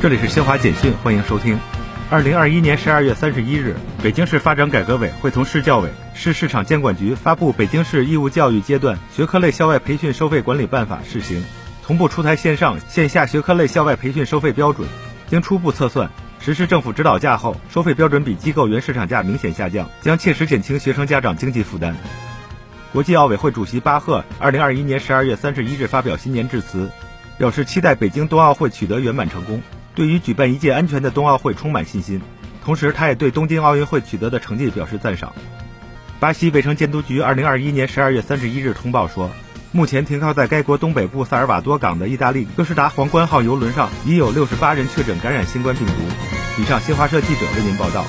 这里是新华简讯，欢迎收听。二零二一年十二月三十一日，北京市发展改革委会同市教委、市市场监管局发布《北京市义务教育阶段学科类校外培训收费管理办法（试行）》，同步出台线上线下学科类校外培训收费标准。经初步测算，实施政府指导价后，收费标准比机构原市场价明显下降，将切实减轻学生家长经济负担。国际奥委会主席巴赫二零二一年十二月三十一日发表新年致辞，表示期待北京冬奥会取得圆满成功。对于举办一届安全的冬奥会充满信心，同时他也对东京奥运会取得的成绩表示赞赏。巴西卫生监督局二零二一年十二月三十一日通报说，目前停靠在该国东北部萨尔瓦多港的意大利哥斯达皇冠号游轮上已有六十八人确诊感染新冠病毒。以上，新华社记者为您报道。